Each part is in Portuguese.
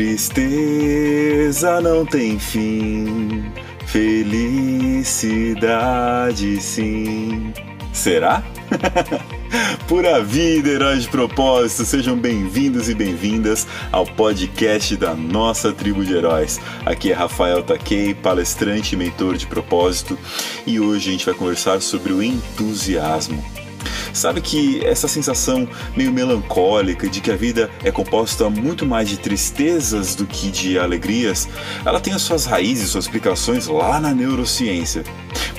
Tristeza não tem fim, felicidade sim. Será? Pura vida, heróis de propósito, sejam bem-vindos e bem-vindas ao podcast da nossa tribo de heróis. Aqui é Rafael Takei, palestrante e mentor de propósito, e hoje a gente vai conversar sobre o entusiasmo. Sabe que essa sensação meio melancólica de que a vida é composta muito mais de tristezas do que de alegrias, ela tem as suas raízes, suas explicações lá na neurociência.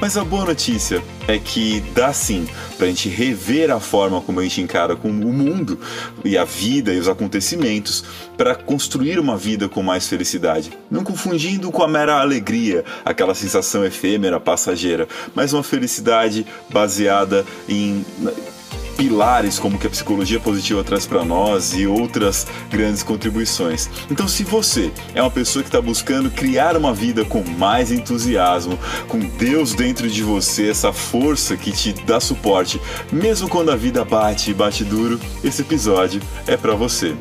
Mas a boa notícia é que dá sim para a gente rever a forma como a gente encara com o mundo e a vida e os acontecimentos para construir uma vida com mais felicidade. Não confundindo com a mera alegria, aquela sensação efêmera, passageira, mas uma felicidade baseada em pilares como que a psicologia positiva traz para nós e outras grandes contribuições. Então, se você é uma pessoa que está buscando criar uma vida com mais entusiasmo, com Deus dentro de você, essa força que te dá suporte, mesmo quando a vida bate e bate duro, esse episódio é para você.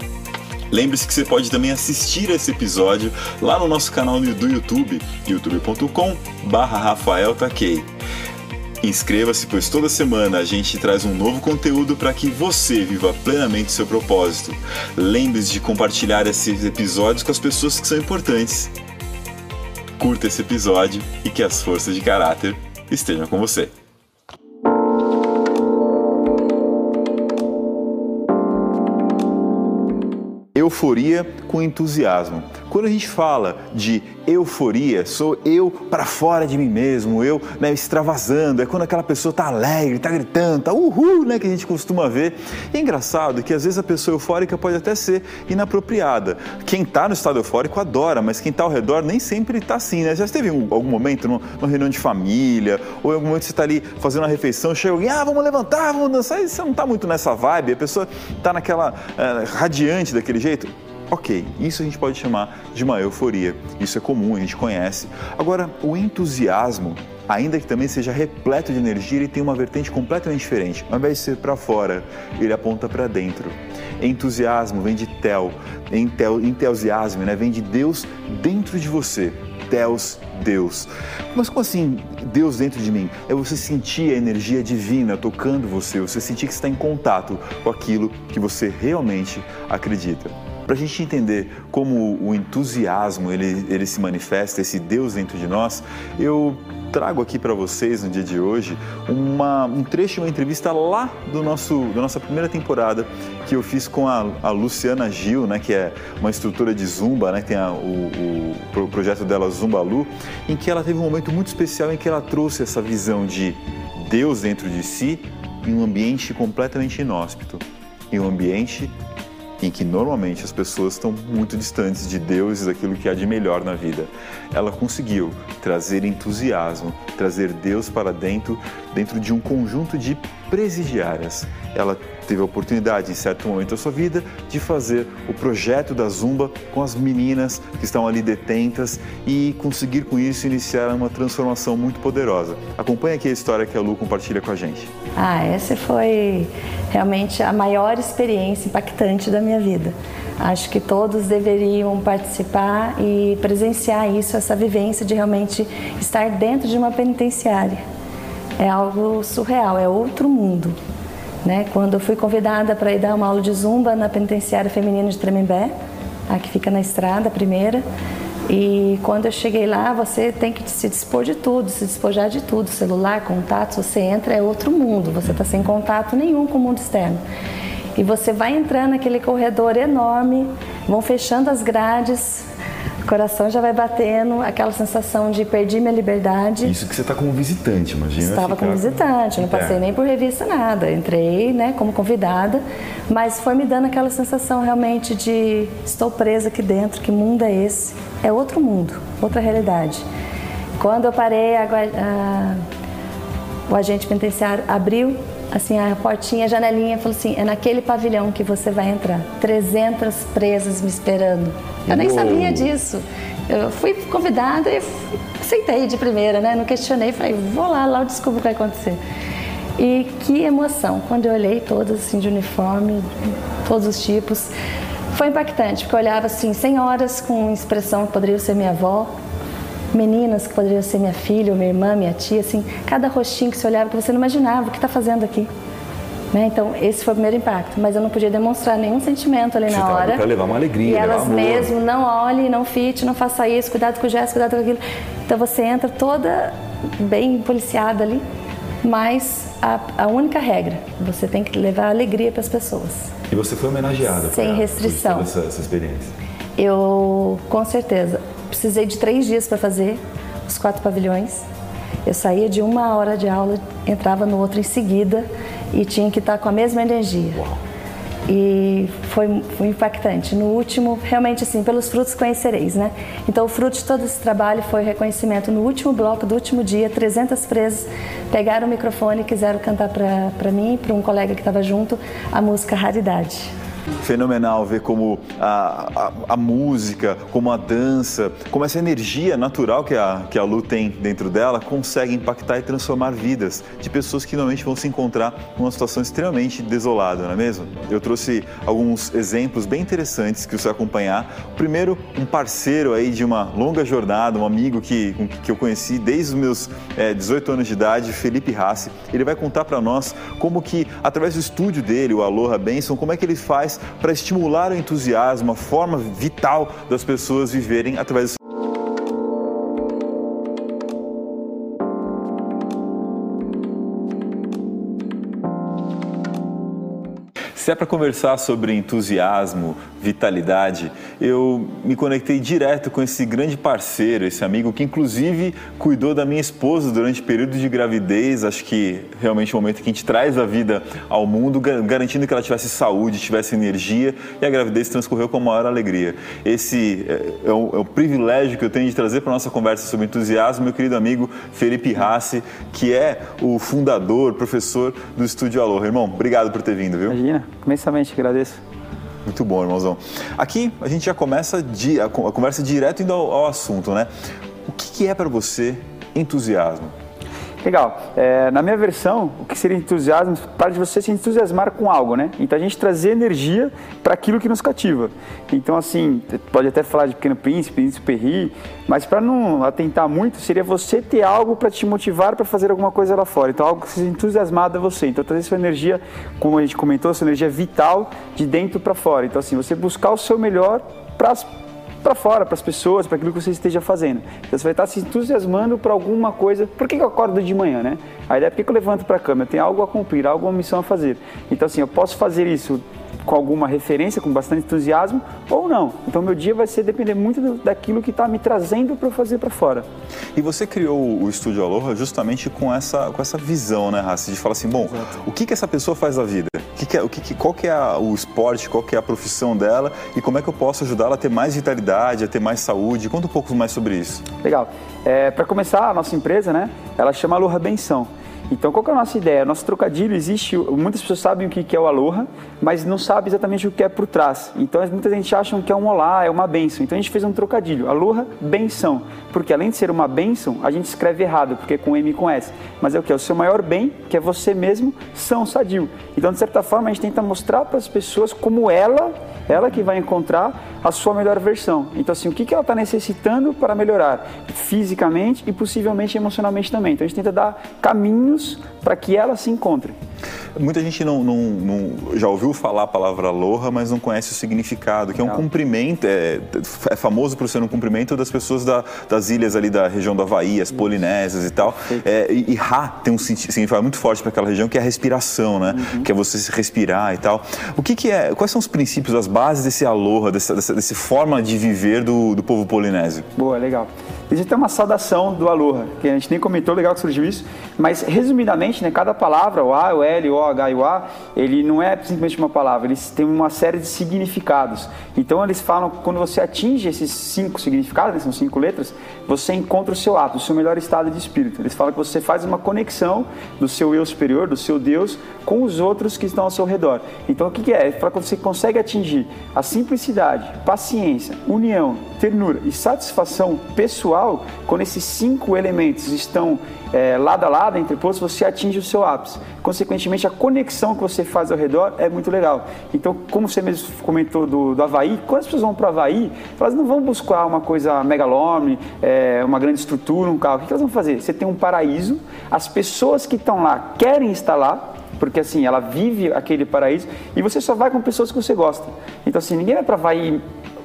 Lembre-se que você pode também assistir esse episódio lá no nosso canal do YouTube, youtube.com/rafael Inscreva-se, pois toda semana a gente traz um novo conteúdo para que você viva plenamente seu propósito. Lembre-se de compartilhar esses episódios com as pessoas que são importantes. Curta esse episódio e que as forças de caráter estejam com você. Euforia com entusiasmo. Quando a gente fala de euforia, sou eu para fora de mim mesmo, eu né, extravasando, é quando aquela pessoa tá alegre, tá gritando, tá uhul, né, que a gente costuma ver. E é engraçado que às vezes a pessoa eufórica pode até ser inapropriada. Quem tá no estado eufórico adora, mas quem tá ao redor nem sempre tá assim, né? Já teve algum momento numa, reunião de família, ou em algum momento você tá ali fazendo uma refeição, chega alguém, ah, vamos levantar, vamos dançar, e você não tá muito nessa vibe, a pessoa tá naquela uh, radiante daquele jeito Ok, isso a gente pode chamar de uma euforia. Isso é comum, a gente conhece. Agora, o entusiasmo, ainda que também seja repleto de energia, ele tem uma vertente completamente diferente. Ao invés de ser para fora, ele aponta para dentro. Entusiasmo vem de tel, entel, entusiasmo, né? vem de Deus dentro de você. Deus, Deus. Mas como assim Deus dentro de mim? É você sentir a energia divina tocando você, você sentir que está em contato com aquilo que você realmente acredita. Para a gente entender como o entusiasmo ele, ele se manifesta, esse Deus dentro de nós, eu trago aqui para vocês no dia de hoje uma, um trecho de uma entrevista lá do nosso, da nossa primeira temporada que eu fiz com a, a Luciana Gil, né, que é uma instrutora de Zumba, né, tem a, o, o, projeto dela Zumbalu, em que ela teve um momento muito especial em que ela trouxe essa visão de Deus dentro de si em um ambiente completamente inóspito, em um ambiente em que normalmente as pessoas estão muito distantes de Deus e daquilo que há de melhor na vida. Ela conseguiu trazer entusiasmo, trazer Deus para dentro, dentro de um conjunto de presidiárias. Ela teve a oportunidade, em certo momento da sua vida, de fazer o projeto da Zumba com as meninas que estão ali detentas e conseguir com isso iniciar uma transformação muito poderosa. Acompanhe aqui a história que a Lu compartilha com a gente. Ah, essa foi realmente a maior experiência impactante da minha vida. Acho que todos deveriam participar e presenciar isso, essa vivência de realmente estar dentro de uma penitenciária. É algo surreal, é outro mundo. Né? Quando eu fui convidada para ir dar uma aula de zumba na penitenciária feminina de Tremembé, a que fica na estrada, a primeira, e quando eu cheguei lá, você tem que se dispor de tudo, se despojar de tudo, celular, contatos, você entra, é outro mundo, você está sem contato nenhum com o mundo externo. E você vai entrando naquele corredor enorme, vão fechando as grades, coração já vai batendo, aquela sensação de perdi minha liberdade. Isso que você está como visitante, imagina. Estava como visitante, não passei é. nem por revista, nada. Entrei né, como convidada, mas foi me dando aquela sensação realmente de estou presa aqui dentro, que mundo é esse? é outro mundo, outra realidade. Quando eu parei, a, a, o agente penitenciário abriu assim a portinha, a janelinha, falou assim: é naquele pavilhão que você vai entrar. 300 presas me esperando. Eu nem sabia disso. Eu fui convidada e aceitei de primeira, né? Não questionei, falei: vou lá, lá eu descubro o que vai acontecer. E que emoção, quando eu olhei todas assim de uniforme, todos os tipos Foi impactante, porque eu olhava assim, senhoras com expressão que poderiam ser minha avó, meninas que poderiam ser minha filha, ou minha irmã, minha tia, assim, cada rostinho que você olhava que você não imaginava o que está fazendo aqui. Né? Então, esse foi o primeiro impacto, mas eu não podia demonstrar nenhum sentimento ali Você na hora. Para levar uma alegria, E elas mesmo, não olhe, não fite, não faça isso, cuidado com o gesto, cuidado com aquilo. Então, você entra toda bem policiada ali, mas a, a única regra, você tem que levar alegria para as pessoas. E você foi homenageada Sem restrição. por essa, essa experiência. Eu, com certeza, precisei de três dias para fazer os quatro pavilhões. Eu saía de uma hora de aula, entrava no outro em seguida e tinha que estar com a mesma energia. E foi, foi impactante. No último, realmente assim, pelos frutos conhecereis, né? Então, o fruto de todo esse trabalho foi o reconhecimento. No último bloco do último dia, 300 presas pegaram o microfone e quiseram cantar para mim para um colega que estava junto a música Raridade. Fenomenal ver como a, a, a música, como a dança, como essa energia natural que a, que a Lu tem dentro dela consegue impactar e transformar vidas de pessoas que normalmente vão se encontrar numa situação extremamente desolada, não é mesmo? Eu trouxe alguns exemplos bem interessantes que você vai acompanhar. Primeiro, um parceiro aí de uma longa jornada, um amigo que, que eu conheci desde os meus eh, 18 anos de idade, Felipe Rassi. Ele vai contar para nós como que, através do estúdio dele, o Aloha Benson, como é que ele faz para estimular o entusiasmo, a forma vital das pessoas viverem através Se é para conversar sobre entusiasmo, vitalidade, eu me conectei direto com esse grande parceiro, esse amigo que inclusive cuidou da minha esposa durante o período de gravidez, acho que realmente é o momento que a gente traz a vida ao mundo, gar- garantindo que ela tivesse saúde, tivesse energia e a gravidez transcorreu com a maior alegria. Esse é, é o, é o privilégio que eu tenho de trazer para nossa conversa sobre entusiasmo, meu querido amigo Felipe Rassi, que é o fundador, professor do Estúdio Aloha. Irmão, obrigado por ter vindo, viu? Imagina, imensamente agradeço. Muito bom, irmãozão. Aqui a gente já começa a con- a conversa direto indo ao, assunto, né? O que é para você entusiasmo? Legal. É, na minha versão, o que seria entusiasmo? Para de você se entusiasmar com algo, né? Então a gente trazer energia para aquilo que nos cativa. Então, assim, pode até falar de Pequeno Príncipe, Príncipe Perry, mas para não atentar muito, seria você ter algo para te motivar para fazer alguma coisa lá fora. Então, algo que seja entusiasmado a você. Então, trazer sua energia, como a gente comentou, sua energia vital de dentro para fora. Então, assim, você buscar o seu melhor para para fora, para as pessoas, para aquilo que você esteja fazendo. Então você vai estar se entusiasmando para alguma coisa. Por que eu acordo de manhã, né? A ideia é por que eu levanto para a cama? Eu tenho algo a cumprir, alguma missão a fazer. Então assim, eu posso fazer isso com alguma referência, com bastante entusiasmo, ou não. Então meu dia vai ser depender muito do- daquilo que está me trazendo para eu fazer para fora. E você criou o Estúdio Aloha justamente com essa, com essa visão, né, Rassi? De falar assim, bom, o que, que essa pessoa faz da vida? O que que é, o que que- qual que é a- o esporte, qual que é a profissão dela e como é que eu posso ajudá-la a ter mais vitalidade, a ter mais saúde? Conta um pouco mais sobre isso. Legal. É, para começar, a nossa empresa, né? Ela chama Aloha Benção. Então, qual é a nossa ideia? Nosso trocadilho existe, muitas pessoas sabem o que é o Aloha, mas não sabem exatamente o que é por trás. Então, muita gente acham que é um olá, é uma benção. Então, a gente fez um trocadilho, Aloha Benção. Porque além de ser uma benção, a gente escreve errado, porque é com M e com S. Mas é o que? É o seu maior bem, que é você mesmo, são sadio. Então, de certa forma, a gente tenta mostrar para as pessoas como ela, ela que vai encontrar a sua melhor versão. Então, assim, o que ela está necessitando para melhorar fisicamente e possivelmente emocionalmente também. Então, a gente tenta dar caminhos para que ela se encontre. Muita gente não, não- não- já ouviu falar a palavra aloha, mas não conhece o significado, que é um cumprimento, é, é famoso por ser um cumprimento das pessoas da- das ilhas ali da região do Havaí, as Polinésias e tal. É, e, e Ra tem um significado muito forte para aquela região, que é a respiração, né? Que é você respirar e tal. O que, que é, quais são os princípios, as bases desse aloha, dessa, dessa, dessa forma de viver do, do povo polinésio? Boa, legal. Existe uma saudação do Aloha, que a gente nem comentou, legal que surgiu isso, mas resumidamente, né, cada palavra, o A, o L, o H e o A, ele não é simplesmente uma palavra, eles têm uma série de significados. Então eles falam que quando você atinge esses cinco significados, né, são cinco letras, você encontra o seu ato, o seu melhor estado de espírito. Eles falam que você faz uma conexão do seu eu superior, do seu Deus, com os outros que estão ao seu redor. Então o que, que é? Ele fala que você consegue atingir a simplicidade, paciência, união, ternura e satisfação pessoal, quando esses cinco elementos estão é, lado a lado, entrepostos, você atinge o seu ápice. Consequentemente, consequentemente, a conexão que você faz ao redor é muito legal. Então, como você mesmo comentou do, do Havaí, quando as pessoas vão para o Havaí, elas não vão buscar uma coisa megalome, é, uma grande estrutura, um carro. O que elas vão fazer? Você tem um paraíso, as pessoas que estão lá querem estar lá, porque assim, ela vive aquele paraíso e você só vai com pessoas que você gosta. Então assim, ninguém vai para Havaí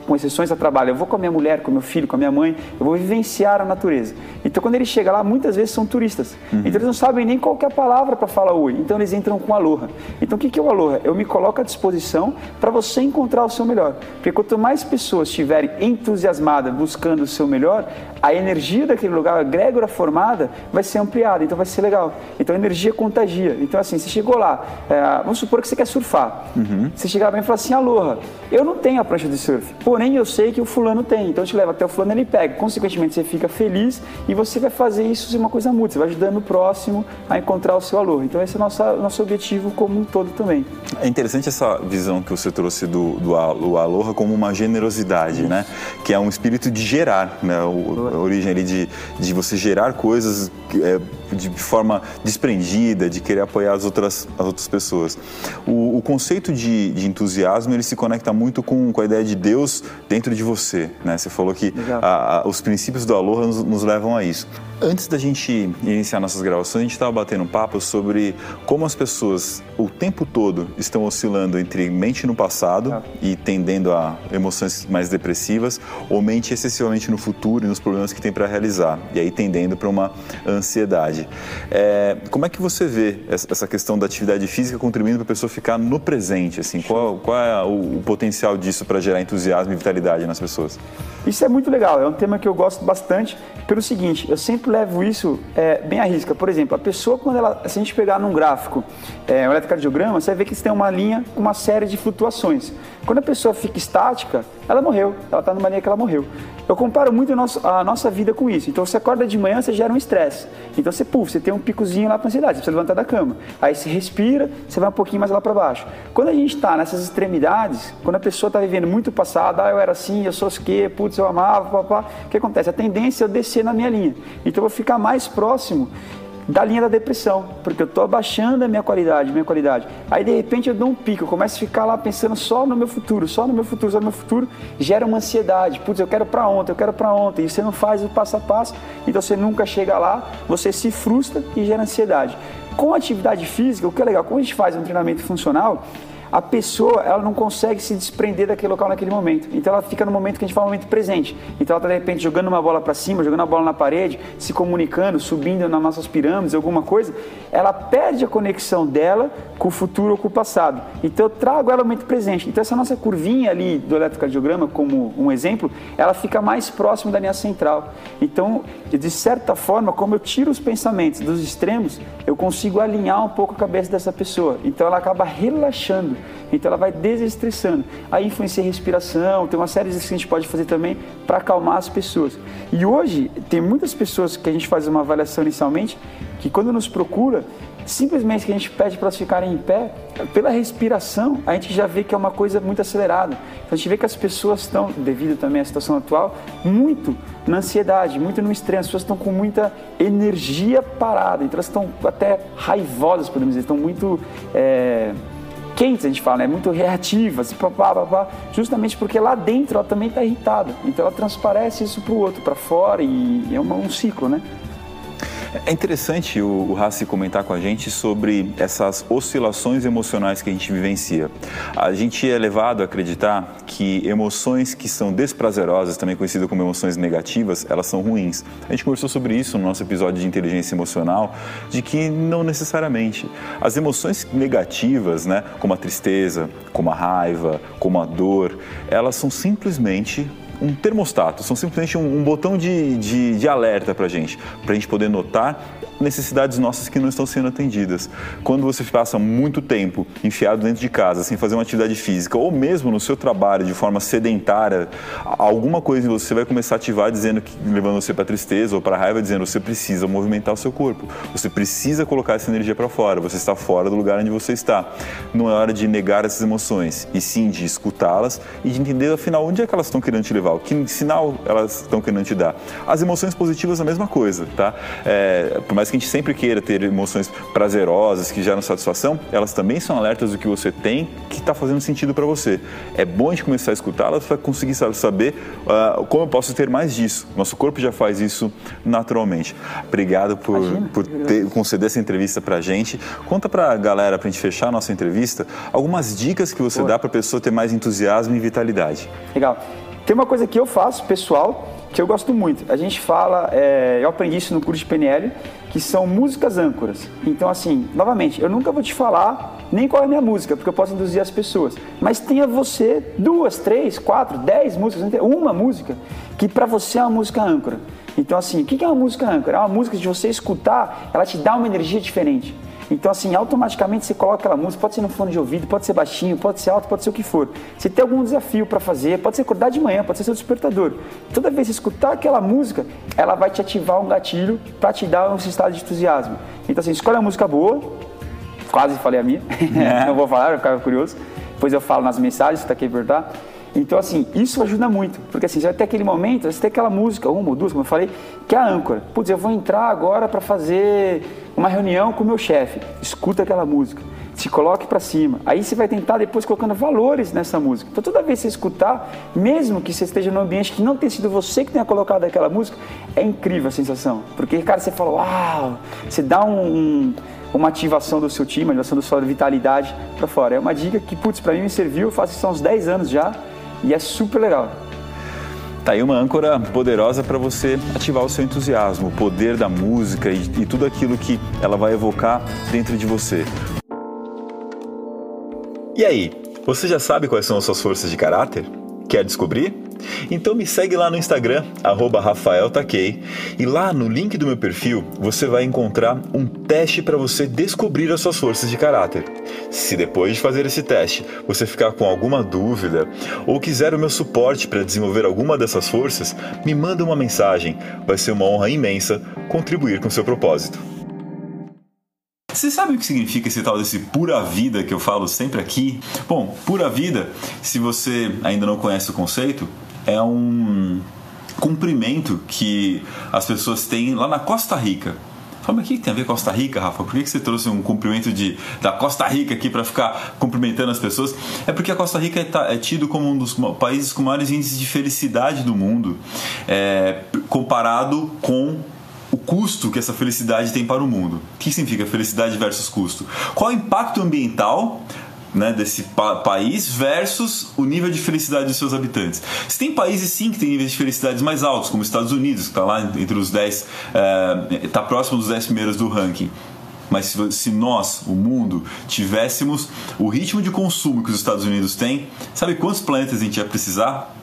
com exceções a trabalho, eu vou com a minha mulher, com meu filho, com a minha mãe, eu vou vivenciar a natureza. Então, quando ele chega lá, muitas vezes são turistas. Uhum. Então, eles não sabem nem qual é a palavra para falar oi. Então, eles entram com aloha. Então, o que é o aloha? Eu me coloco à disposição para você encontrar o seu melhor. Porque quanto mais pessoas estiverem entusiasmadas buscando o seu melhor, a energia daquele lugar, a egrégora formada, vai ser ampliada. Então, vai ser legal. Então, a energia contagia. Então, assim, você chegou lá, é, vamos supor que você quer surfar. Uhum. Você chegar bem e falar assim, aloha, eu não tenho a prancha de surf. Pô, porém eu sei que o fulano tem, então eu te levo até o fulano ele pega. Consequentemente, você fica feliz e você vai fazer isso ser uma coisa mútua, você vai ajudando o próximo a encontrar o seu valor. Então esse é o nosso, nosso objetivo como um todo também. É interessante essa visão que você trouxe do, do Aloha como uma generosidade, isso. né? Que é um espírito de gerar, né? O, a origem ali de, de você gerar coisas é, de forma desprendida, de querer apoiar as outras, as outras pessoas. O, o conceito de, de, entusiasmo ele se conecta muito com, com a ideia de Deus dentro de você. Né? Você falou que a, a, os princípios do Aloha nos, nos levam a isso. Antes da gente iniciar nossas gravações, a gente estava batendo um papo sobre como as pessoas o tempo todo estão oscilando entre mente no passado ah. e tendendo a emoções mais depressivas, ou mente excessivamente no futuro e nos problemas que tem para realizar, e aí tendendo para uma ansiedade. É, como é que você vê essa questão da atividade física contribuindo para a pessoa ficar no presente? Assim, qual, qual é o, o potencial disso para gerar entusiasmo e vitalidade nas pessoas? Isso é muito legal, é um tema que eu gosto bastante pelo seguinte, eu sempre levo isso é, bem à risca. Por exemplo, a pessoa, quando ela, se a gente pegar num gráfico, é, um eletrocardiograma, você vai ver que tem uma linha com uma série de flutuações. Quando a pessoa fica estática, ela morreu, ela está numa linha que ela morreu. Eu comparo muito a nossa, vida com isso. Então você acorda de manhã, você gera um estresse. Então você, puf, você tem um picozinho lá para ansiedade, você precisa levantar da cama. Aí você respira, você vai um pouquinho mais lá para baixo. Quando a gente está nessas extremidades, quando a pessoa está vivendo muito passado, ah, eu era assim, eu sou o quê, putz, eu amava, papá, o que acontece? A tendência é eu descer na minha linha. Então eu vou ficar mais próximo da linha da depressão, porque eu estou abaixando a minha qualidade, minha qualidade. Aí de repente eu dou um pico, eu começo a ficar lá pensando só no meu futuro, só no meu futuro, só no meu futuro, gera uma ansiedade. Putz, eu quero para ontem, eu quero para ontem. E você não faz o passo a passo, então você nunca chega lá, você se frustra e gera ansiedade. Com a atividade física, o que é legal, quando a gente faz um treinamento funcional, a pessoa ela não consegue se desprender daquele local naquele momento. Então ela fica no momento que a gente fala, momento presente. Então ela está de repente jogando uma bola para cima, jogando a bola na parede, se comunicando, subindo nas nossas pirâmides, alguma coisa. Ela perde a conexão dela com o futuro ou com o passado. Então eu trago ela no momento presente. Então essa nossa curvinha ali do eletrocardiograma, como um exemplo, ela fica mais próximo da linha central. Então, de certa forma, como eu tiro os pensamentos dos extremos, eu consigo alinhar um pouco a cabeça dessa pessoa. Então ela acaba relaxando. Então ela vai desestressando. Aí influencia a respiração, tem uma série de exercícios que a gente pode fazer também para acalmar as pessoas. E hoje tem muitas pessoas que a gente faz uma avaliação inicialmente que quando nos procura, simplesmente que a gente pede para elas ficarem em pé, pela respiração, a gente já vê que é uma coisa muito acelerada. Então a gente vê que as pessoas estão, devido também à situação atual, muito na ansiedade, muito no estresse. As pessoas estão com muita energia parada, então elas estão até raivosas, podemos dizer, estão muito. É quentes, a gente fala, né? muito reativas, papá, papá, justamente porque lá dentro ela também está irritada. Então ela transparece isso para o outro, para fora, e é um ciclo, né? É interessante o, o comentar com a gente sobre essas oscilações emocionais que a gente vivencia. A gente é levado a acreditar que emoções que são desprazerosas, também conhecidas como emoções negativas, elas são ruins. A gente conversou sobre isso no nosso episódio de inteligência emocional, de que não necessariamente. As emoções negativas, né, como a tristeza, como a raiva, como a dor, elas são simplesmente um termostato, são simplesmente um, um botão de, de, de alerta para a gente, para a gente poder notar necessidades nossas que não estão sendo atendidas. Quando você passa muito tempo enfiado dentro de casa, sem fazer uma atividade física, ou mesmo no seu trabalho de forma sedentária, alguma coisa em você vai começar a ativar dizendo que levando você para tristeza ou para raiva, dizendo você precisa movimentar o seu corpo, você precisa colocar essa energia para fora, você está fora do lugar onde você está. Não é hora de negar essas emoções, e sim de escutá-las e de entender afinal onde é que elas estão querendo te levar, que sinal elas estão querendo te dar. As emoções positivas a mesma coisa, tá? É, por mais mais que a gente sempre queira ter emoções prazerosas que geram satisfação, elas também são alertas do que você tem que está fazendo sentido para você. É bom a gente começar a escutá-las para conseguir saber uh, como eu posso ter mais disso. Nosso corpo já faz isso naturalmente. Obrigado por, por ter, conceder essa entrevista para a gente. Conta para a galera, para a gente fechar a nossa entrevista, algumas dicas que você Pô. dá para a pessoa ter mais entusiasmo e vitalidade. Legal. Tem uma coisa que eu faço, pessoal, que eu gosto muito. A gente fala, é, eu aprendi isso no curso de PNL, que são músicas âncoras. Então, assim, novamente, eu nunca vou te falar nem qual é a minha música, porque eu posso induzir as pessoas. Mas tenha você duas, três, quatro, dez músicas, uma música que para você é uma música âncora. Então, assim, o que é uma música âncora? É uma música de você escutar, ela te dá uma energia diferente. Então, assim, automaticamente você coloca aquela música, pode ser no fone de ouvido, pode ser baixinho, pode ser alto, pode ser o que for. Se tem algum desafio para fazer, pode ser acordar de manhã, pode ser seu despertador. Toda vez que você escutar aquela música, ela vai te ativar um gatilho para te dar um estado de entusiasmo. Então, assim, escolhe uma música boa, quase falei a minha, é. não vou falar, eu ficava curioso. Depois eu falo nas mensagens, se tá aqui perguntar. Então, assim, isso ajuda muito, porque assim, você vai ter aquele momento, você tem aquela música, uma ou duas, como eu falei, que é a âncora. Putz, eu vou entrar agora para fazer uma reunião com o meu chefe. Escuta aquela música, se coloque para cima. Aí você vai tentar depois colocando valores nessa música. Então, toda vez que você escutar, mesmo que você esteja num ambiente que não tenha sido você que tenha colocado aquela música, é incrível a sensação. Porque, cara, você fala, uau, você dá um, um uma ativação do seu time, uma ativação da sua vitalidade para fora. É uma dica que, putz, para mim me serviu, eu faço isso há uns 10 anos já e é super legal. Tá aí uma âncora poderosa para você ativar o seu entusiasmo, o poder da música e, e tudo aquilo que ela vai evocar dentro de você. E aí, você já sabe quais são as suas forças de caráter? Quer descobrir? Então me segue lá no Instagram, RafaelTaquei, e lá no link do meu perfil você vai encontrar um teste para você descobrir as suas forças de caráter. Se depois de fazer esse teste você ficar com alguma dúvida ou quiser o meu suporte para desenvolver alguma dessas forças, me manda uma mensagem. Vai ser uma honra imensa contribuir com seu propósito. Você sabe o que significa esse tal desse pura vida que eu falo sempre aqui? Bom, pura vida, se você ainda não conhece o conceito, é um cumprimento que as pessoas têm lá na Costa Rica. Fala, mas o que tem a ver Costa Rica, Rafa? Por que você trouxe um cumprimento de, da Costa Rica aqui para ficar cumprimentando as pessoas? É porque a Costa Rica é, é, tido como um dos países com maiores índices de felicidade do mundo, é, comparado com o custo que essa felicidade tem para o mundo. O que significa felicidade versus custo? Qual é o impacto ambiental né, desse pa país versus o nível de felicidade dos seus habitantes. Se tem países sim que têm níveis de felicidade mais altos, como os Estados Unidos, que está lá entre os 10, está é, próximo dos 10 primeiros do ranking. Mas se, nós, o mundo, tivéssemos o ritmo de consumo que os Estados Unidos têm, sabe quantos planetas a gente ia precisar?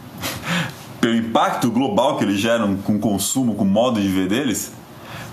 Pelo impacto global que eles geram com o consumo, com o modo de viver deles?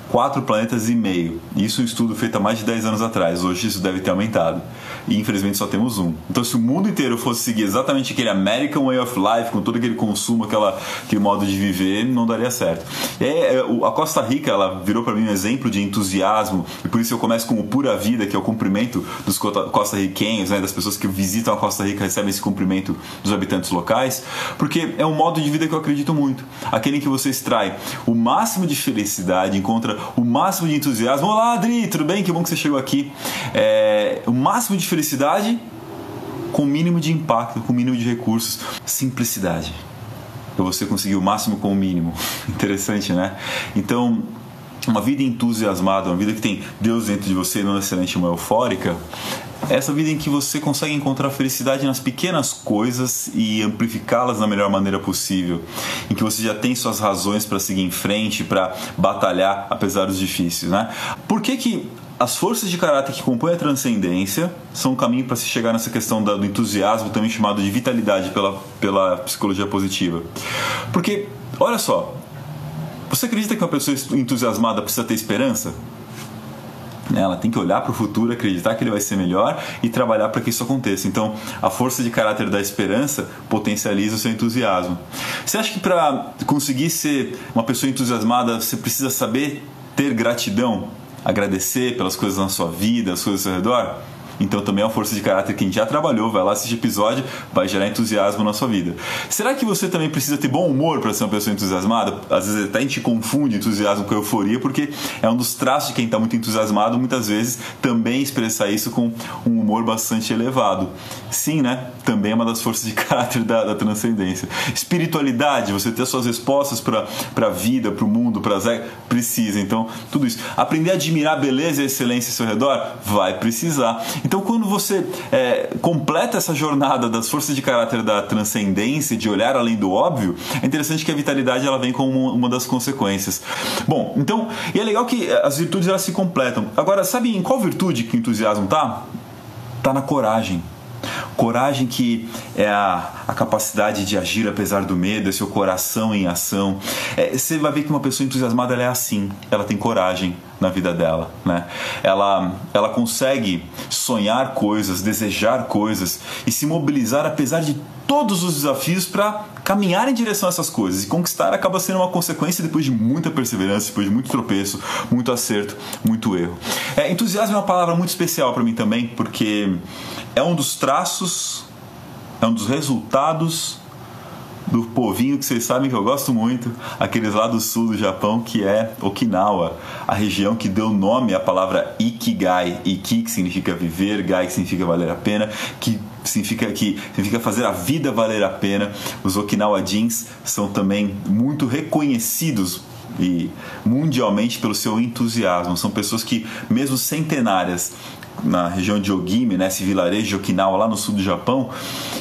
Quatro planetas e meio. Isso é um estudo feito há mais de 10 anos atrás. Hoje isso deve ter aumentado e infelizmente só temos um. Então, se o mundo inteiro fosse seguir exatamente aquele American Way of Life, com todo aquele consumo, aquela, aquele modo de viver, não daria certo. É, a Costa Rica ela virou para mim um exemplo de entusiasmo e por isso eu começo com o Pura Vida, que é o cumprimento dos costa-riquenhos, né, das pessoas que visitam a Costa Rica recebem esse cumprimento dos habitantes locais, porque é um modo de vida que eu acredito muito. Aquele em que você extrai o máximo de felicidade, encontra o máximo de entusiasmo. Olá, Adri, tudo bem? Que bom que você chegou aqui. É, o máximo de felicidade com o mínimo de impacto, com o mínimo de recursos. Simplicidade. Para você conseguir o máximo com o mínimo. Interessante, né? Então, uma vida entusiasmada, uma vida que tem Deus dentro de você, não necessariamente uma eufórica, essa vida em que você consegue encontrar felicidade nas pequenas coisas e amplificá-las da melhor maneira possível, em que você já tem suas razões para seguir em frente, para batalhar apesar dos difíceis, né? Por que que as forças de caráter que compõem a transcendência são um caminho para se chegar nessa questão do entusiasmo, também chamado de vitalidade pela, pela psicologia positiva. Porque, olha só, você acredita que uma pessoa entusiasmada precisa ter esperança? Ela tem que olhar para o futuro, acreditar que ele vai ser melhor e trabalhar para que isso aconteça. Então, a força de caráter da esperança potencializa o seu entusiasmo. Você acha que para conseguir ser uma pessoa entusiasmada, você precisa saber ter gratidão, agradecer pelas coisas na sua vida, as coisas ao seu redor? Então também é uma força de caráter que a gente já trabalhou, vai lá assistir episódio, vai gerar entusiasmo na sua vida. Será que você também precisa ter bom humor para ser uma pessoa entusiasmada? Às vezes até a gente confunde entusiasmo com euforia, porque é um dos traços de quem está muito entusiasmado, muitas vezes também expressar isso com um humor bastante elevado. Sim, né? Também é uma das forças de caráter da, da transcendência. Espiritualidade, você ter suas respostas para a vida, para o mundo, para as precisa. Então, tudo isso. Aprender a admirar a beleza e a excelência ao seu redor vai precisar. Então, quando você é, completa essa jornada das forças de caráter da transcendência, de olhar além do óbvio, é interessante que a vitalidade ela vem como uma das consequências. Bom, então, e é legal que as virtudes elas se completam. Agora, sabe em qual virtude que o entusiasmo tá? Tá na coragem. Coragem que é a, a capacidade de agir apesar do medo, é seu coração em ação. É, você vai ver que uma pessoa entusiasmada é assim, ela tem coragem na vida dela, né? Ela, ela consegue sonhar coisas, desejar coisas e se mobilizar apesar de todos os desafios para caminhar em direção a essas coisas. E conquistar acaba sendo uma consequência depois de muita perseverança, depois de muito tropeço, muito acerto, muito erro. É, entusiasmo é uma palavra muito especial para mim também, porque é um dos traços, é um dos resultados do povinho que vocês sabem que eu gosto muito, aqueles lá do sul do Japão, que é Okinawa, a região que deu nome à palavra Ikigai. Iki que significa viver, Gai que significa valer a pena, que significa que significa fazer a vida valer a pena. Os Okinawa Jeans são também muito reconhecidos e mundialmente pelo seu entusiasmo. São pessoas que, mesmo centenárias, na região de Ogimi, né, esse vilarejo de Okinawa lá no sul do Japão,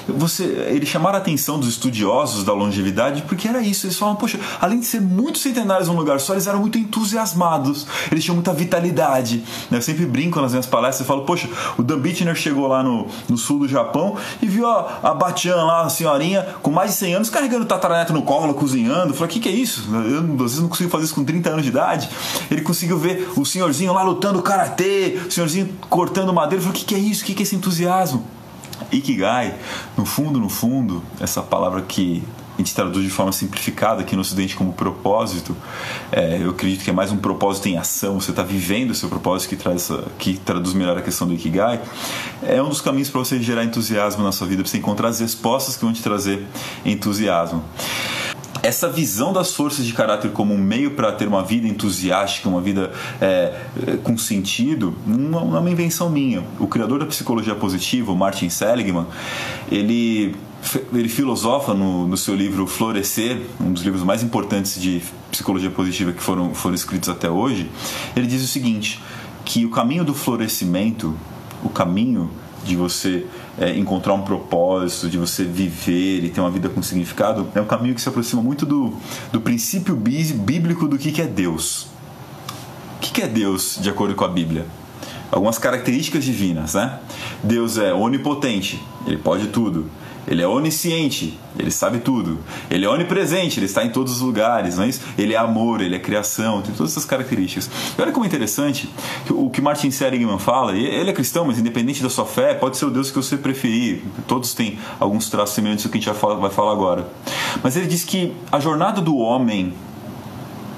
você, eles chamaram a atenção dos estudiosos da longevidade porque era isso. Eles falavam, poxa, além de ser muito centenários num lugar só, eles eram muito entusiasmados, eles tinham muita vitalidade. Né? Eu sempre brinco nas minhas palestras e falo, poxa, o Dan Bittner chegou lá no, no sul do Japão e viu a, a Batian lá, a senhorinha, com mais de 100 anos, carregando o tataraneto no colo, cozinhando. Falei, o que, que é isso? Eu, às vezes não consigo fazer isso com 30 anos de idade. Ele conseguiu ver o senhorzinho lá lutando karatê, o senhorzinho cortando cortando madeira. Eu falei, o que, é isso? O que, é esse entusiasmo? Ikigai, no fundo, no fundo, essa palavra que a gente traduz de forma simplificada aqui no Ocidente como propósito, é, eu acredito que é mais um propósito em ação, você está vivendo o seu propósito que, traz, que traduz melhor a questão do Ikigai, é um dos caminhos para você gerar entusiasmo na sua vida, para você encontrar as respostas que vão te trazer entusiasmo essa visão das forças de caráter como um meio para ter uma vida entusiástica, uma vida é, com sentido, não é uma invenção minha. O criador da psicologia positiva, Martin Seligman, ele ele filosofa no, no, seu livro Florescer, um dos livros mais importantes de psicologia positiva que foram, foram escritos até hoje. Ele diz o seguinte: que o caminho do florescimento, o caminho de você é, encontrar um propósito, de você viver e ter uma vida com significado, é um caminho que se aproxima muito do, do princípio bíblico do que, que é Deus. O que, que é Deus, de acordo com a Bíblia? Algumas características divinas, né? Deus é onipotente, ele pode tudo. Ele é onisciente, ele sabe tudo. Ele é onipresente, ele está em todos os lugares, não é isso? Ele é amor, ele é criação, tem todas essas características. E olha como é interessante o que Martin Seligman fala, ele é cristão, mas independente da sua fé, pode ser o Deus que você preferir. Todos têm alguns traços semelhantes ao que a gente vai falar agora. Mas ele diz que a jornada do homem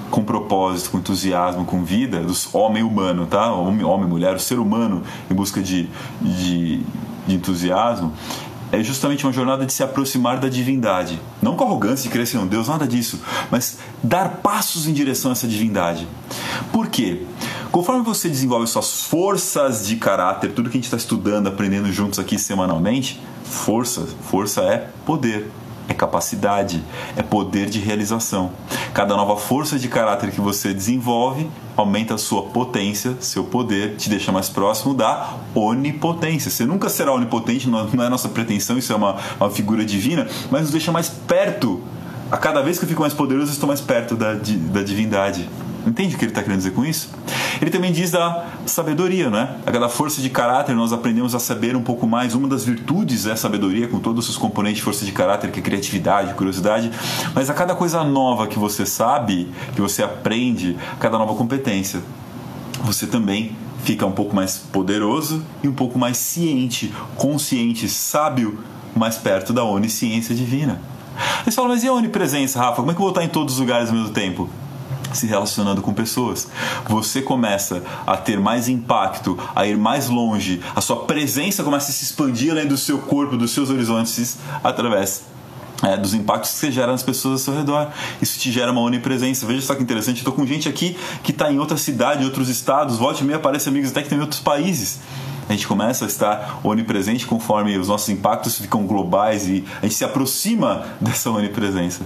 com propósito, com entusiasmo, com vida, dos homem humano, tá? Homem, homem mulher, o ser humano em busca de, de, de entusiasmo, é justamente uma jornada de se aproximar da divindade. Não com arrogância de ser um Deus, nada disso, mas dar passos em direção a essa divindade. Por quê? Conforme você desenvolve suas forças de caráter, tudo que a gente está estudando, aprendendo juntos aqui semanalmente, força, força é poder é capacidade, é poder de realização. Cada nova força de caráter que você desenvolve aumenta a sua potência, seu poder, te deixa mais próximo da onipotência. Você nunca será onipotente, não é nossa pretensão, isso é uma, uma figura divina, mas nos deixa mais perto. A cada vez que eu fico mais poderoso, eu estou mais perto da, da divindade. Entende o que ele está querendo dizer com isso? Ele também diz da sabedoria, né? A cada força de caráter nós aprendemos a saber um pouco mais. Uma das virtudes é a sabedoria, com todos os componentes de força de caráter, que é criatividade, curiosidade. Mas a cada coisa nova que você sabe, que você aprende, a cada nova competência, você também fica um pouco mais poderoso e um pouco mais ciente, consciente, sábio, mais perto da onisciência divina. Você fala, mas e a onipresença, Rafa? Como é que eu vou estar em todos os lugares ao mesmo tempo? Se relacionando com pessoas. Você começa a ter mais impacto, a ir mais longe, a sua presença começa a se expandir além do seu corpo, dos seus horizontes, através é, dos impactos que você gera nas pessoas ao seu redor. Isso te gera uma onipresença. Veja só que interessante, estou com gente aqui que está em outra cidade, em outros estados, volte e meia aparece amigos até que estão em outros países. A gente começa a estar onipresente conforme os nossos impactos ficam globais e a gente se aproxima dessa onipresença.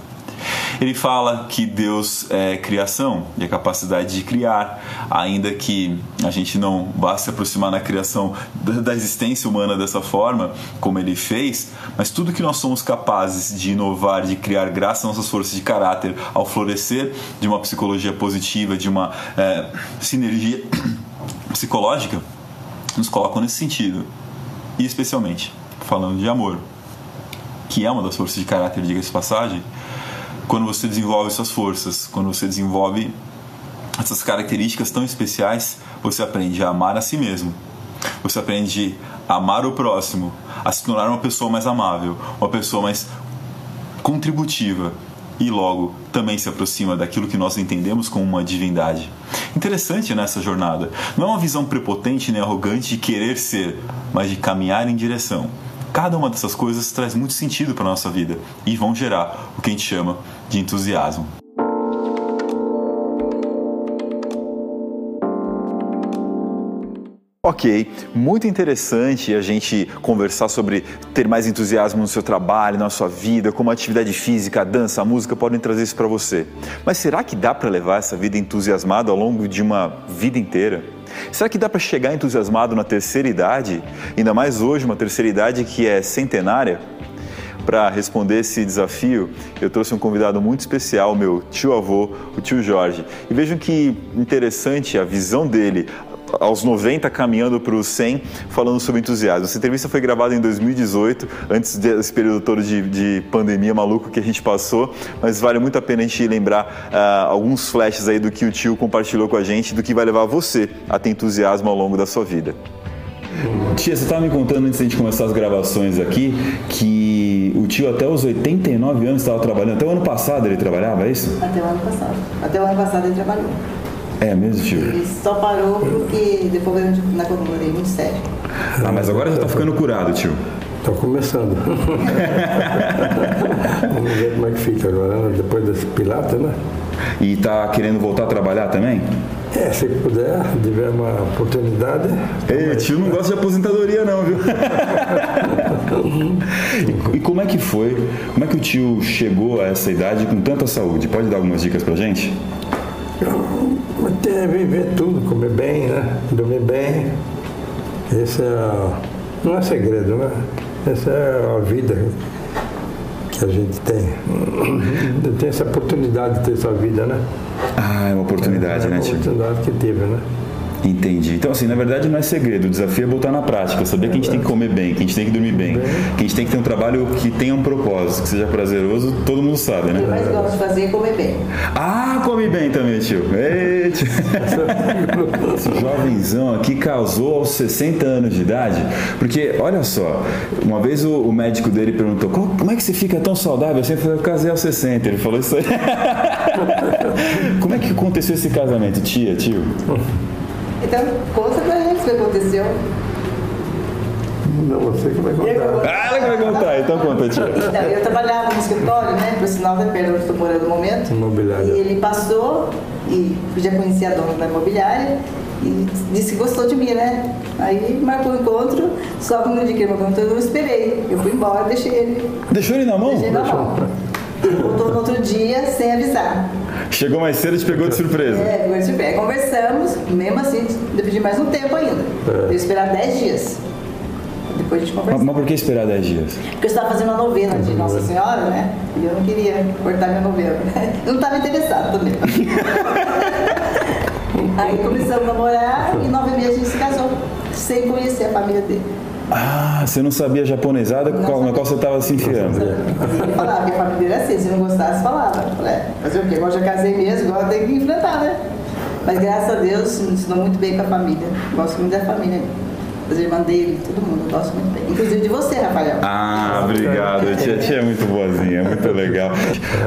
Ele fala que Deus é criação e a capacidade de criar, ainda que a gente não vá se aproximar na criação da existência humana dessa forma, como ele fez, mas tudo que nós somos capazes de inovar, de criar, graças às nossas forças de caráter, ao florescer de uma psicologia positiva, de uma é, sinergia psicológica, nos colocam nesse sentido. E especialmente falando de amor, que é uma das forças de caráter, diga-se passagem, quando você desenvolve suas forças, quando você desenvolve essas características tão especiais, você aprende a amar a si mesmo. Você aprende a amar o próximo, a se tornar uma pessoa mais amável, uma pessoa mais contributiva e logo também se aproxima daquilo que nós entendemos como uma divindade. Interessante nessa jornada. Não é uma visão prepotente nem arrogante de querer ser, mas de caminhar em direção. Cada uma dessas coisas traz muito sentido para a nossa vida e vão gerar o que a gente chama de entusiasmo. Ok, muito interessante a gente conversar sobre ter mais entusiasmo no seu trabalho, na sua vida, como a atividade física, a dança, a música podem trazer isso para você. Mas será que dá para levar essa vida entusiasmada ao longo de uma vida inteira? Será que dá para chegar entusiasmado na terceira idade? Ainda mais hoje, uma terceira idade que é centenária? Para responder esse desafio, eu trouxe um convidado muito especial, meu tio-avô, o tio Jorge. E vejam que interessante a visão dele, aos 90 caminhando para os 100, falando sobre entusiasmo. Essa entrevista foi gravada em 2018, antes desse período todo de, de pandemia maluco que a gente passou, mas vale muito a pena a gente lembrar uh, alguns flashes aí do que o tio compartilhou com a gente, do que vai levar você a ter entusiasmo ao longo da sua vida. Tia, você estava me contando antes de a gente começar as gravações aqui que o tio até os 89 anos estava trabalhando. Até o ano passado ele trabalhava, é isso? Até o ano passado. Até o ano passado ele trabalhou. É mesmo, tio? Ele só parou porque depois na coluna dele muito sério. Ah, mas agora já está ficando curado, tio. Estou começando. Vamos ver como é que fica agora, depois desse pilata, né? E está querendo voltar a trabalhar também? É, se puder, tiver uma oportunidade. Ei, tio não gosta de aposentadoria não, viu? e, e, como é que foi? Como é que o tio chegou a essa idade com tanta saúde? Pode dar algumas dicas pra gente? Ter, viver tudo, comer bem, né? Dormir bem. Esse é, não é segredo, né? Essa é a vida que a gente tem. Tem essa oportunidade de ter essa vida, né? Ah, é uma oportunidade, é, né? É uma oportunidade que teve, né? Entendi. Então, assim, na verdade não é segredo. O desafio é botar na prática, saber que a gente tem que comer bem, que a gente tem que dormir bem, que a gente tem que ter um trabalho que tenha um propósito, que seja prazeroso, todo mundo sabe, né? O que mais gosto de fazer é comer bem. Ah, come bem também, tio. Ei, tio. Esse jovenzão aqui casou aos 60 anos de idade, porque, olha só, uma vez o, o médico dele perguntou, como é que você fica tão saudável? Assim, eu falei, eu casei aos 60. Ele falou isso aí. como é que aconteceu esse casamento, tia, tio? Então, conta pra gente o que aconteceu. Não, você que vai contar. Ah, ela que vai contar, então conta, tia. Então, eu trabalhava no escritório, né? Por sinal da perda onde estou morando no momento. Imobiliária. E ele passou e já conhecia a dona da imobiliária e disse que gostou de mim, né? Aí marcou o encontro, só que no dia que ele marcou o encontro eu não esperei. Eu fui embora, deixei ele. Deixou ele na mão? Deixei na mão. Ele voltou no outro dia sem avisar. Chegou mais cedo e te pegou de surpresa. É, pegou de surpresa. Conversamos, mesmo assim, eu pedi mais um tempo ainda. É. Eu esperar 10 dias. Depois a gente conversou. Mas, mas por que esperar 10 dias? Porque eu estava fazendo uma novena de Nossa Senhora, né? E eu não queria cortar minha novena. Eu não estava interessado também. Aí começamos a namorar e nove meses a gente se casou, sem conhecer a família dele. Ah, você não sabia japonesada não qual, na qual você estava se enfiando. Ele falava que a família era assim, se não gostasse, falava. Falei, fazer o quê? Agora já casei mesmo, agora tem que enfrentar, né? Mas graças a Deus, me ensinou muito bem com a família. Gosto muito da família. Das irmãs dele, todo mundo, eu gosto muito bem. Inclusive de você, Rafael. Ah, obrigado. A tia, tia é muito boazinha, muito legal.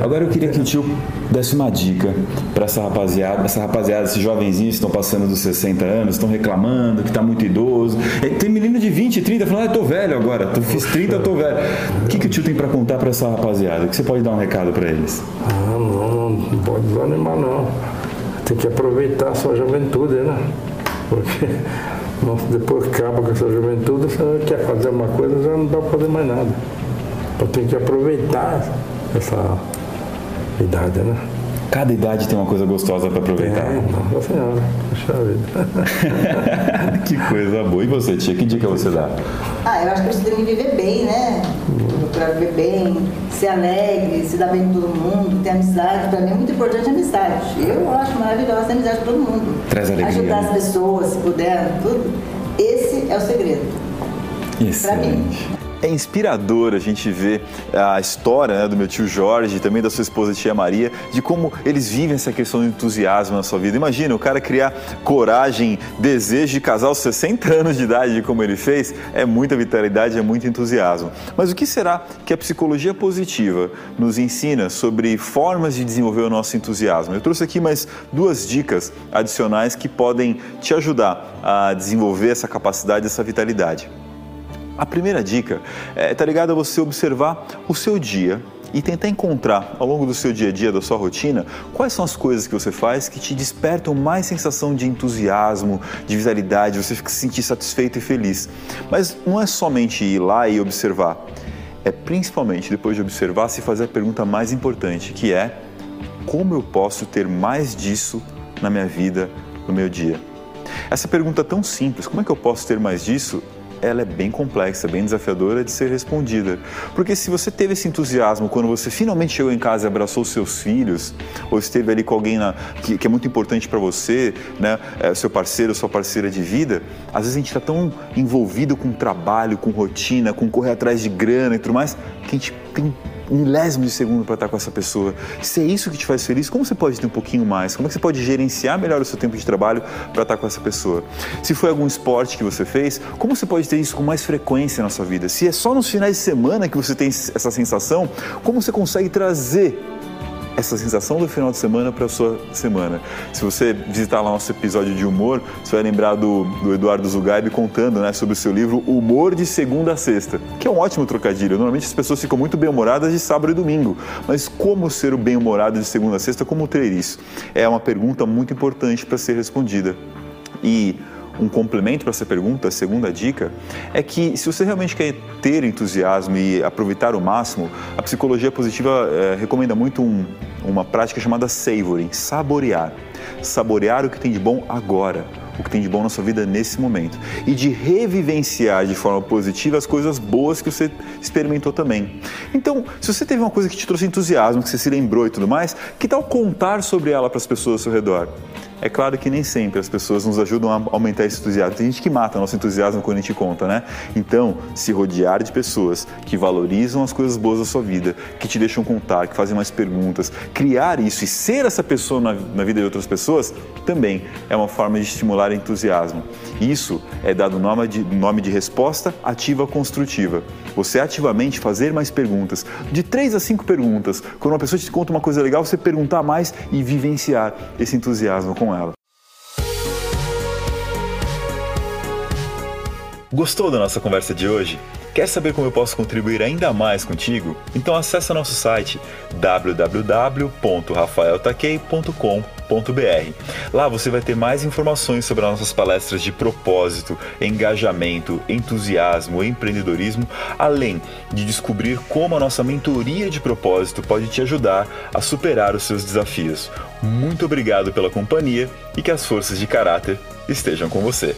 Agora eu queria que o tio desse uma dica para essa rapaziada, essa rapaziada, esses jovenzinhos que estão passando dos 60 anos, estão reclamando que está muito idoso. Tem menino de 20, 30 falando, ah, eu tô velho agora, tô, fiz 30, eu tô velho. O que, que o tio tem para contar para essa rapaziada? O que você pode dar um recado para eles? Ah, não, não pode desanimar não. Tem que aproveitar a sua juventude, né? Porque depois que acaba com essa juventude, você quer fazer uma coisa, já não dá para fazer mais nada. Então tem que aproveitar essa idade, né? Cada idade tem uma coisa gostosa para aproveitar. É, nossa senhora, puxa vida. que coisa boa. E você, tia, que dica você dá? Ah, eu acho que você tem que viver bem, né? Procurar viver bem, ser alegre, se dar bem com todo mundo, ter amizade. Para mim é muito importante a amizade. Eu acho maravilhosa a amizade com todo mundo. Traz alegria. Ajudar as pessoas, se puder, tudo. Esse é o segredo. Para mim. É inspirador a gente ver a história né, do meu tio Jorge e também da sua esposa tia Maria, de como eles vivem essa questão do entusiasmo na sua vida. Imagina o cara criar coragem, desejo de casar aos 60 anos de idade, como ele fez, é muita vitalidade, é muito entusiasmo. Mas o que será que a psicologia positiva nos ensina sobre formas de desenvolver o nosso entusiasmo? Eu trouxe aqui mais duas dicas adicionais que podem te ajudar a desenvolver essa capacidade, essa vitalidade. A primeira dica é tá ligado a você observar o seu dia e tentar encontrar ao longo do seu dia a dia, da sua rotina, quais são as coisas que você faz que te despertam mais sensação de entusiasmo, de vitalidade, você se sentir satisfeito e feliz. Mas não é somente ir lá e observar, é principalmente depois de observar se fazer a pergunta mais importante, que é como eu posso ter mais disso na minha vida, no meu dia. Essa pergunta tão simples, como é que eu posso ter mais disso? Ela é bem complexa, bem desafiadora de ser respondida. Porque se você teve esse entusiasmo quando você finalmente chegou em casa e abraçou seus filhos, ou esteve ali com alguém na, que, que, é muito importante para você, né, é, seu parceiro, sua parceira de vida, às vezes a gente está tão envolvido com trabalho, com rotina, com correr atrás de grana e tudo mais, que a gente tem milésimo de segundo para estar com essa pessoa. Se é isso que te faz feliz, como você pode ter um pouquinho mais? Como é que você pode gerenciar melhor o seu tempo de trabalho para estar com essa pessoa? Se foi algum esporte que você fez, como você pode ter isso com mais frequência na sua vida? Se é só nos finais de semana que você tem essa sensação, como você consegue trazer essa sensação do final de semana para a sua semana. Se você visitar lá nosso episódio de humor, você vai lembrar do, do Eduardo Zugaib contando né, sobre o seu livro Humor de Segunda a Sexta, que é um ótimo trocadilho. Normalmente as pessoas ficam muito bem-humoradas de sábado e domingo, mas como ser o bem-humorado de segunda a sexta, como ter isso? É uma pergunta muito importante para ser respondida. E um complemento para essa pergunta, a segunda dica, é que se você realmente quer ter entusiasmo e aproveitar o máximo, a psicologia positiva é, recomenda muito um, uma prática chamada savoring, saborear. Saborear o que tem de bom agora, o que tem de bom na sua vida nesse momento. E de revivenciar de forma positiva as coisas boas que você experimentou também. Então, se você teve uma coisa que te trouxe entusiasmo, que você se lembrou e tudo mais, que tal contar sobre ela para as pessoas ao seu redor? É claro que nem sempre as pessoas nos ajudam a aumentar esse entusiasmo. Tem gente que mata nosso entusiasmo quando a gente conta, né? Então, se rodear de pessoas que valorizam as coisas boas da sua vida, que te deixam contar, que fazem mais perguntas, criar isso e ser essa pessoa na, na vida de outras pessoas, também é uma forma de estimular entusiasmo. Isso é dado nome de, nome de resposta ativa construtiva. Você ativamente fazer mais perguntas, de três a cinco perguntas. Quando uma pessoa te conta uma coisa legal, você perguntar mais e vivenciar esse entusiasmo com ela. Gostou da nossa conversa de hoje? Quer saber como eu posso contribuir ainda mais contigo? Então acesse nosso site www.rafaeltaquei.com.br. Lá você vai ter mais informações sobre as nossas palestras de propósito, engajamento, entusiasmo, empreendedorismo, além de descobrir como a nossa mentoria de propósito pode te ajudar a superar os seus desafios. Muito obrigado pela companhia e que as forças de caráter estejam com você.